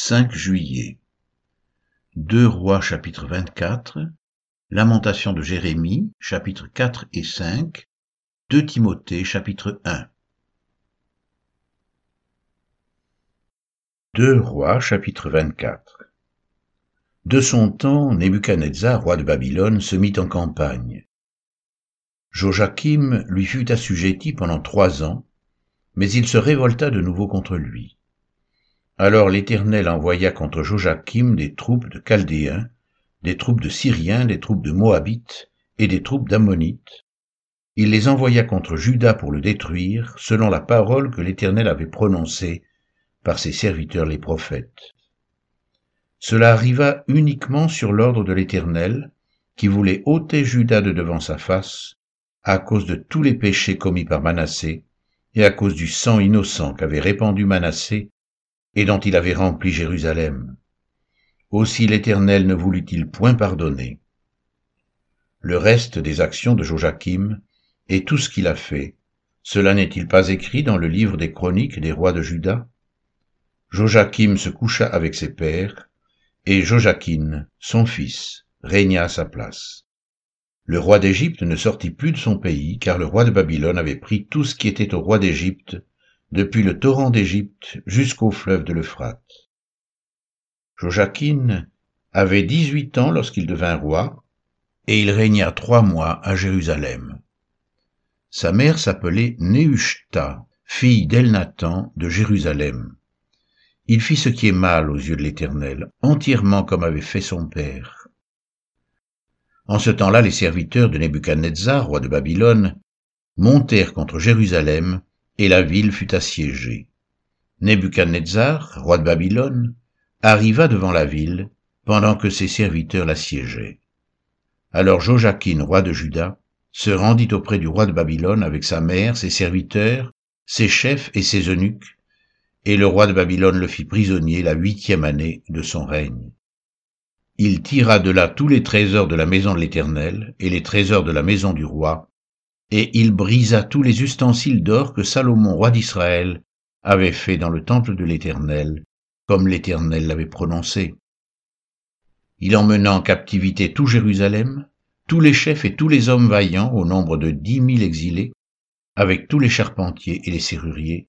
5 juillet. 2 Rois chapitre 24, Lamentation de Jérémie chapitre 4 et 5, 2 Timothée chapitre 1. 2 Rois chapitre 24. De son temps, Nebuchadnezzar, roi de Babylone, se mit en campagne. Joachim lui fut assujetti pendant trois ans, mais il se révolta de nouveau contre lui. Alors l'Éternel envoya contre Joachim des troupes de Chaldéens, des troupes de Syriens, des troupes de Moabites et des troupes d'Ammonites. Il les envoya contre Juda pour le détruire, selon la parole que l'Éternel avait prononcée par ses serviteurs les prophètes. Cela arriva uniquement sur l'ordre de l'Éternel, qui voulait ôter Juda de devant sa face, à cause de tous les péchés commis par Manassé, et à cause du sang innocent qu'avait répandu Manassé et dont il avait rempli Jérusalem. Aussi l'Éternel ne voulut-il point pardonner. Le reste des actions de Joachim et tout ce qu'il a fait, cela n'est-il pas écrit dans le livre des chroniques des rois de Juda? Joachim se coucha avec ses pères, et Joachim, son fils, régna à sa place. Le roi d'Égypte ne sortit plus de son pays, car le roi de Babylone avait pris tout ce qui était au roi d'Égypte depuis le torrent d'Égypte jusqu'au fleuve de l'Euphrate. Joachim avait dix-huit ans lorsqu'il devint roi, et il régna trois mois à Jérusalem. Sa mère s'appelait Nehushta, fille d'Elnathan de Jérusalem. Il fit ce qui est mal aux yeux de l'Éternel, entièrement comme avait fait son père. En ce temps-là, les serviteurs de Nebuchadnezzar, roi de Babylone, montèrent contre Jérusalem et la ville fut assiégée. Nebuchadnezzar, roi de Babylone, arriva devant la ville, pendant que ses serviteurs l'assiégeaient. Alors Joachim, roi de Juda, se rendit auprès du roi de Babylone avec sa mère, ses serviteurs, ses chefs et ses eunuques, et le roi de Babylone le fit prisonnier la huitième année de son règne. Il tira de là tous les trésors de la maison de l'Éternel et les trésors de la maison du roi, et il brisa tous les ustensiles d'or que Salomon, roi d'Israël, avait fait dans le temple de l'Éternel, comme l'Éternel l'avait prononcé. Il emmena en captivité tout Jérusalem, tous les chefs et tous les hommes vaillants, au nombre de dix mille exilés, avec tous les charpentiers et les serruriers.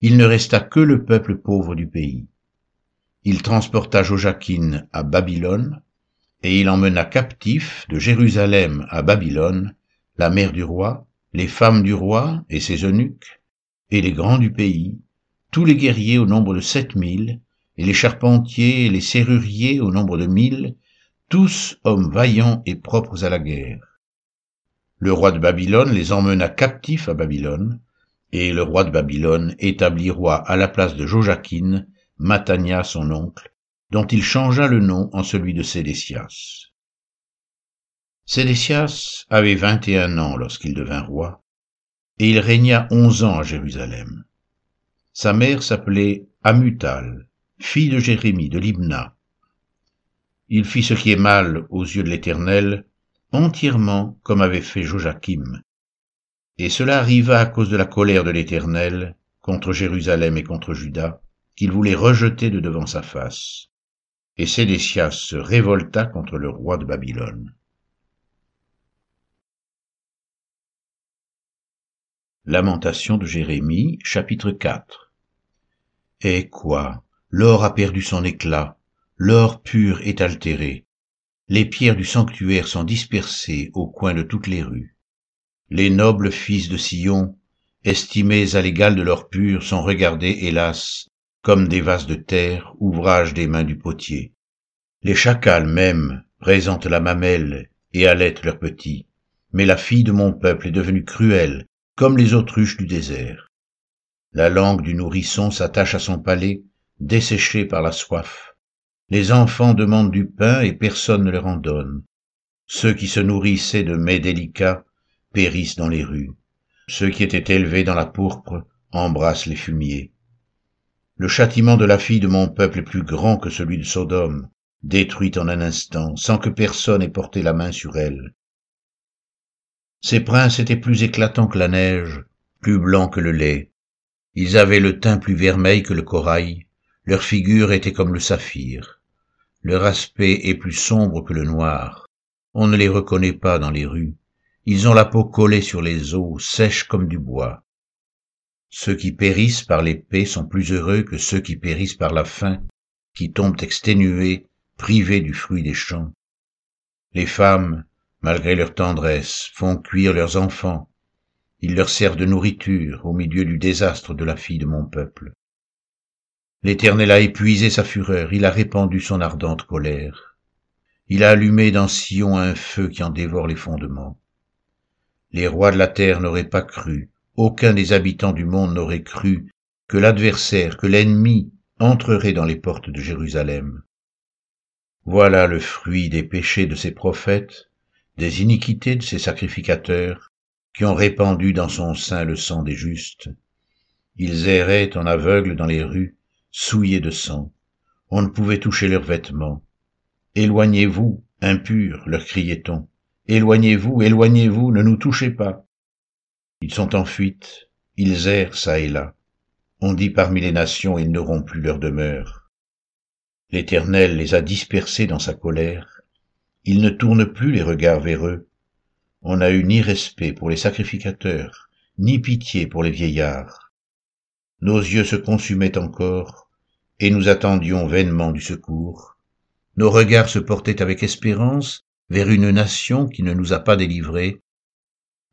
Il ne resta que le peuple pauvre du pays. Il transporta Joachim à Babylone, et il emmena captif de Jérusalem à Babylone la mère du roi, les femmes du roi et ses eunuques, et les grands du pays, tous les guerriers au nombre de sept mille, et les charpentiers et les serruriers au nombre de mille, tous hommes vaillants et propres à la guerre. Le roi de Babylone les emmena captifs à Babylone, et le roi de Babylone établit roi à la place de Joachim, Matania son oncle, dont il changea le nom en celui de Sédécias. Sédécias avait vingt et un ans lorsqu'il devint roi, et il régna onze ans à Jérusalem. Sa mère s'appelait Amutal, fille de Jérémie de Libna. Il fit ce qui est mal aux yeux de l'Éternel, entièrement comme avait fait Joachim. Et cela arriva à cause de la colère de l'Éternel contre Jérusalem et contre Juda, qu'il voulait rejeter de devant sa face. Et Sédécias se révolta contre le roi de Babylone. Lamentation de Jérémie, chapitre 4 Eh quoi L'or a perdu son éclat, l'or pur est altéré, les pierres du sanctuaire sont dispersées au coin de toutes les rues. Les nobles fils de Sion, estimés à l'égal de l'or pur, sont regardés, hélas, comme des vases de terre, ouvrage des mains du potier. Les chacals même présentent la mamelle et allaitent leurs petits, mais la fille de mon peuple est devenue cruelle, comme les autruches du désert. La langue du nourrisson s'attache à son palais, desséché par la soif. Les enfants demandent du pain et personne ne leur en donne. Ceux qui se nourrissaient de mets délicats périssent dans les rues. Ceux qui étaient élevés dans la pourpre embrassent les fumiers. Le châtiment de la fille de mon peuple est plus grand que celui de Sodome, détruite en un instant, sans que personne ait porté la main sur elle. Ces princes étaient plus éclatants que la neige, plus blancs que le lait. Ils avaient le teint plus vermeil que le corail, Leur figure était comme le saphir. Leur aspect est plus sombre que le noir. On ne les reconnaît pas dans les rues. Ils ont la peau collée sur les os, sèche comme du bois. Ceux qui périssent par l'épée sont plus heureux que ceux qui périssent par la faim, qui tombent exténués, privés du fruit des champs. Les femmes, malgré leur tendresse, font cuire leurs enfants. Ils leur servent de nourriture au milieu du désastre de la fille de mon peuple. L'Éternel a épuisé sa fureur, il a répandu son ardente colère. Il a allumé dans Sion un feu qui en dévore les fondements. Les rois de la terre n'auraient pas cru, aucun des habitants du monde n'aurait cru que l'adversaire, que l'ennemi entrerait dans les portes de Jérusalem. Voilà le fruit des péchés de ses prophètes, des iniquités de ses sacrificateurs, qui ont répandu dans son sein le sang des justes. Ils erraient en aveugles dans les rues, souillés de sang. On ne pouvait toucher leurs vêtements. Éloignez-vous, impurs, leur criait-on. Éloignez-vous, éloignez-vous, ne nous touchez pas. Ils sont en fuite, ils errent çà et là. On dit parmi les nations, ils n'auront plus leur demeure. L'Éternel les a dispersés dans sa colère. Il ne tourne plus les regards vers eux. On n'a eu ni respect pour les sacrificateurs, ni pitié pour les vieillards. Nos yeux se consumaient encore, et nous attendions vainement du secours. Nos regards se portaient avec espérance vers une nation qui ne nous a pas délivrés,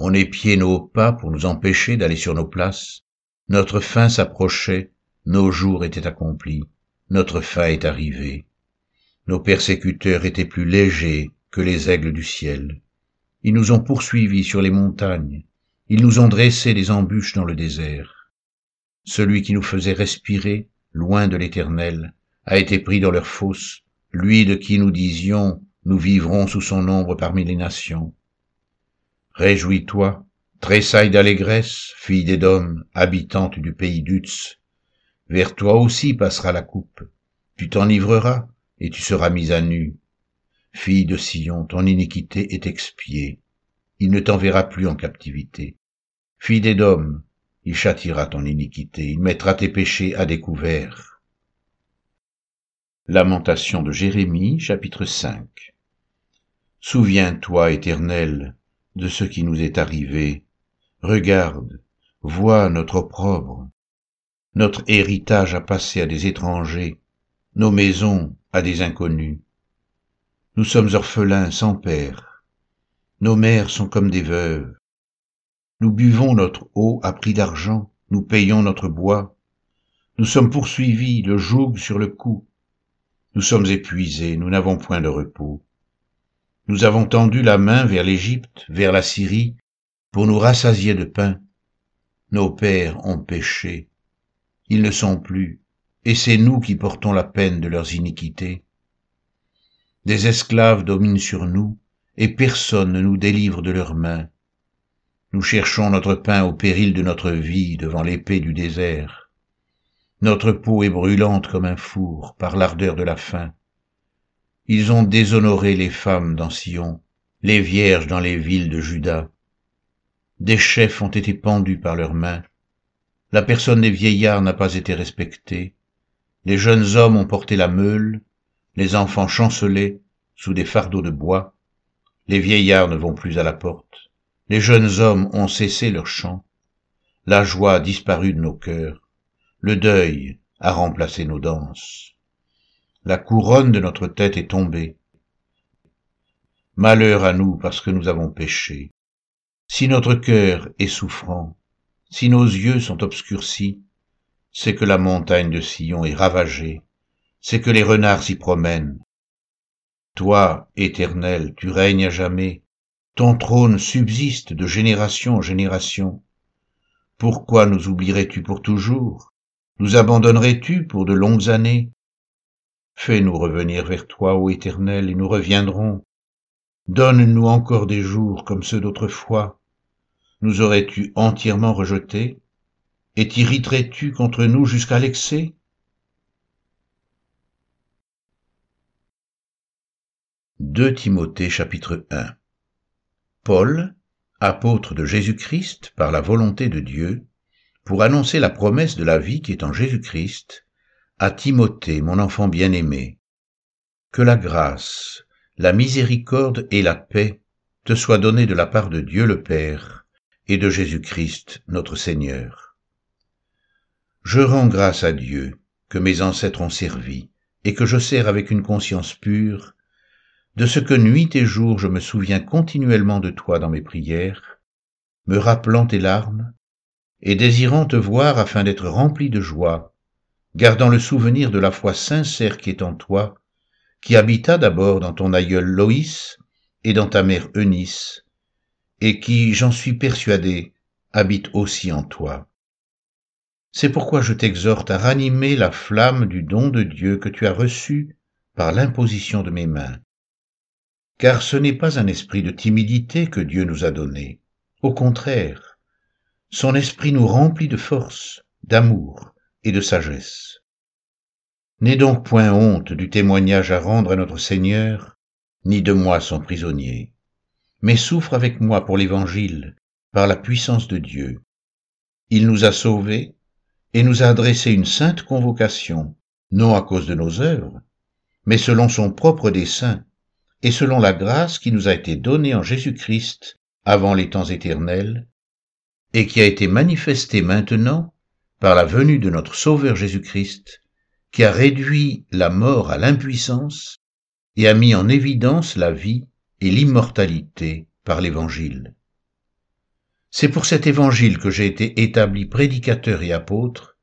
on épiait nos pas pour nous empêcher d'aller sur nos places. Notre fin s'approchait, nos jours étaient accomplis, notre fin est arrivée. Nos persécuteurs étaient plus légers que les aigles du ciel. Ils nous ont poursuivis sur les montagnes, ils nous ont dressé des embûches dans le désert. Celui qui nous faisait respirer, loin de l'Éternel, a été pris dans leur fosse, lui de qui nous disions, nous vivrons sous son ombre parmi les nations. Réjouis-toi, tressaille d'allégresse, fille d'Édom, habitante du pays d'Utz. Vers toi aussi passera la coupe. Tu t'enivreras, et tu seras mise à nu. Fille de Sion, ton iniquité est expiée. Il ne t'enverra plus en captivité. Fille d'Édom, il châtira ton iniquité, il mettra tes péchés à découvert. Lamentation de Jérémie, chapitre 5 Souviens-toi, Éternel, de ce qui nous est arrivé. Regarde, vois notre opprobre. Notre héritage a passé à des étrangers, nos maisons à des inconnus. Nous sommes orphelins sans père. Nos mères sont comme des veuves. Nous buvons notre eau à prix d'argent, nous payons notre bois. Nous sommes poursuivis, le joug sur le cou. Nous sommes épuisés, nous n'avons point de repos. Nous avons tendu la main vers l'Égypte, vers la Syrie, pour nous rassasier de pain. Nos pères ont péché. Ils ne sont plus, et c'est nous qui portons la peine de leurs iniquités. Des esclaves dominent sur nous, et personne ne nous délivre de leurs mains. Nous cherchons notre pain au péril de notre vie devant l'épée du désert. Notre peau est brûlante comme un four par l'ardeur de la faim. Ils ont déshonoré les femmes dans Sion, les vierges dans les villes de Juda. Des chefs ont été pendus par leurs mains. La personne des vieillards n'a pas été respectée. Les jeunes hommes ont porté la meule, les enfants chancelaient sous des fardeaux de bois. Les vieillards ne vont plus à la porte. Les jeunes hommes ont cessé leur chant. La joie a disparu de nos cœurs. Le deuil a remplacé nos danses la couronne de notre tête est tombée. Malheur à nous parce que nous avons péché. Si notre cœur est souffrant, si nos yeux sont obscurcis, c'est que la montagne de Sion est ravagée, c'est que les renards s'y promènent. Toi, Éternel, tu règnes à jamais, ton trône subsiste de génération en génération. Pourquoi nous oublierais-tu pour toujours? Nous abandonnerais-tu pour de longues années? Fais-nous revenir vers toi, ô Éternel, et nous reviendrons. Donne-nous encore des jours comme ceux d'autrefois. Nous aurais-tu entièrement rejetés? Et t'irriterais-tu contre nous jusqu'à l'excès? Deux Timothée chapitre 1 Paul, apôtre de Jésus-Christ par la volonté de Dieu, pour annoncer la promesse de la vie qui est en Jésus-Christ, à Timothée, mon enfant bien-aimé, que la grâce, la miséricorde et la paix te soient données de la part de Dieu le Père et de Jésus-Christ notre Seigneur. Je rends grâce à Dieu que mes ancêtres ont servi et que je sers avec une conscience pure, de ce que nuit et jour je me souviens continuellement de toi dans mes prières, me rappelant tes larmes, et désirant te voir afin d'être rempli de joie, gardant le souvenir de la foi sincère qui est en toi, qui habita d'abord dans ton aïeul Loïs et dans ta mère Eunice, et qui, j'en suis persuadé, habite aussi en toi. C'est pourquoi je t'exhorte à ranimer la flamme du don de Dieu que tu as reçu par l'imposition de mes mains. Car ce n'est pas un esprit de timidité que Dieu nous a donné. Au contraire, son esprit nous remplit de force, d'amour et de sagesse. N'aie donc point honte du témoignage à rendre à notre Seigneur, ni de moi son prisonnier, mais souffre avec moi pour l'Évangile, par la puissance de Dieu. Il nous a sauvés, et nous a adressé une sainte convocation, non à cause de nos œuvres, mais selon son propre dessein, et selon la grâce qui nous a été donnée en Jésus-Christ avant les temps éternels, et qui a été manifestée maintenant par la venue de notre Sauveur Jésus-Christ, qui a réduit la mort à l'impuissance et a mis en évidence la vie et l'immortalité par l'Évangile. C'est pour cet évangile que j'ai été établi prédicateur et apôtre,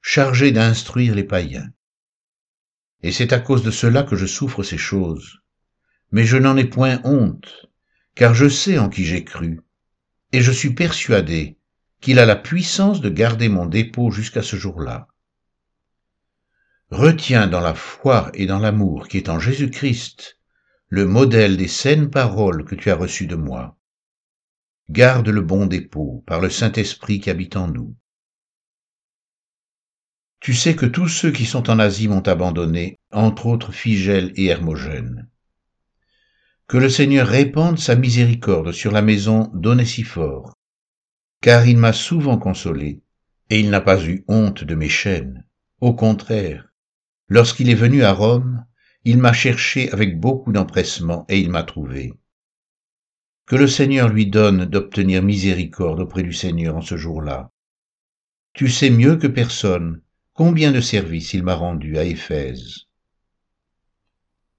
chargé d'instruire les païens. Et c'est à cause de cela que je souffre ces choses. Mais je n'en ai point honte, car je sais en qui j'ai cru, et je suis persuadé qu'il a la puissance de garder mon dépôt jusqu'à ce jour-là. Retiens dans la foi et dans l'amour qui est en Jésus-Christ le modèle des saines paroles que tu as reçues de moi garde le bon dépôt par le Saint-Esprit qui habite en nous. Tu sais que tous ceux qui sont en Asie m'ont abandonné, entre autres Figel et Hermogène. Que le Seigneur répande sa miséricorde sur la maison d'Onésiphore, car il m'a souvent consolé, et il n'a pas eu honte de mes chaînes. Au contraire, lorsqu'il est venu à Rome, il m'a cherché avec beaucoup d'empressement, et il m'a trouvé. Que le Seigneur lui donne d'obtenir miséricorde auprès du Seigneur en ce jour-là. Tu sais mieux que personne combien de services il m'a rendu à Éphèse.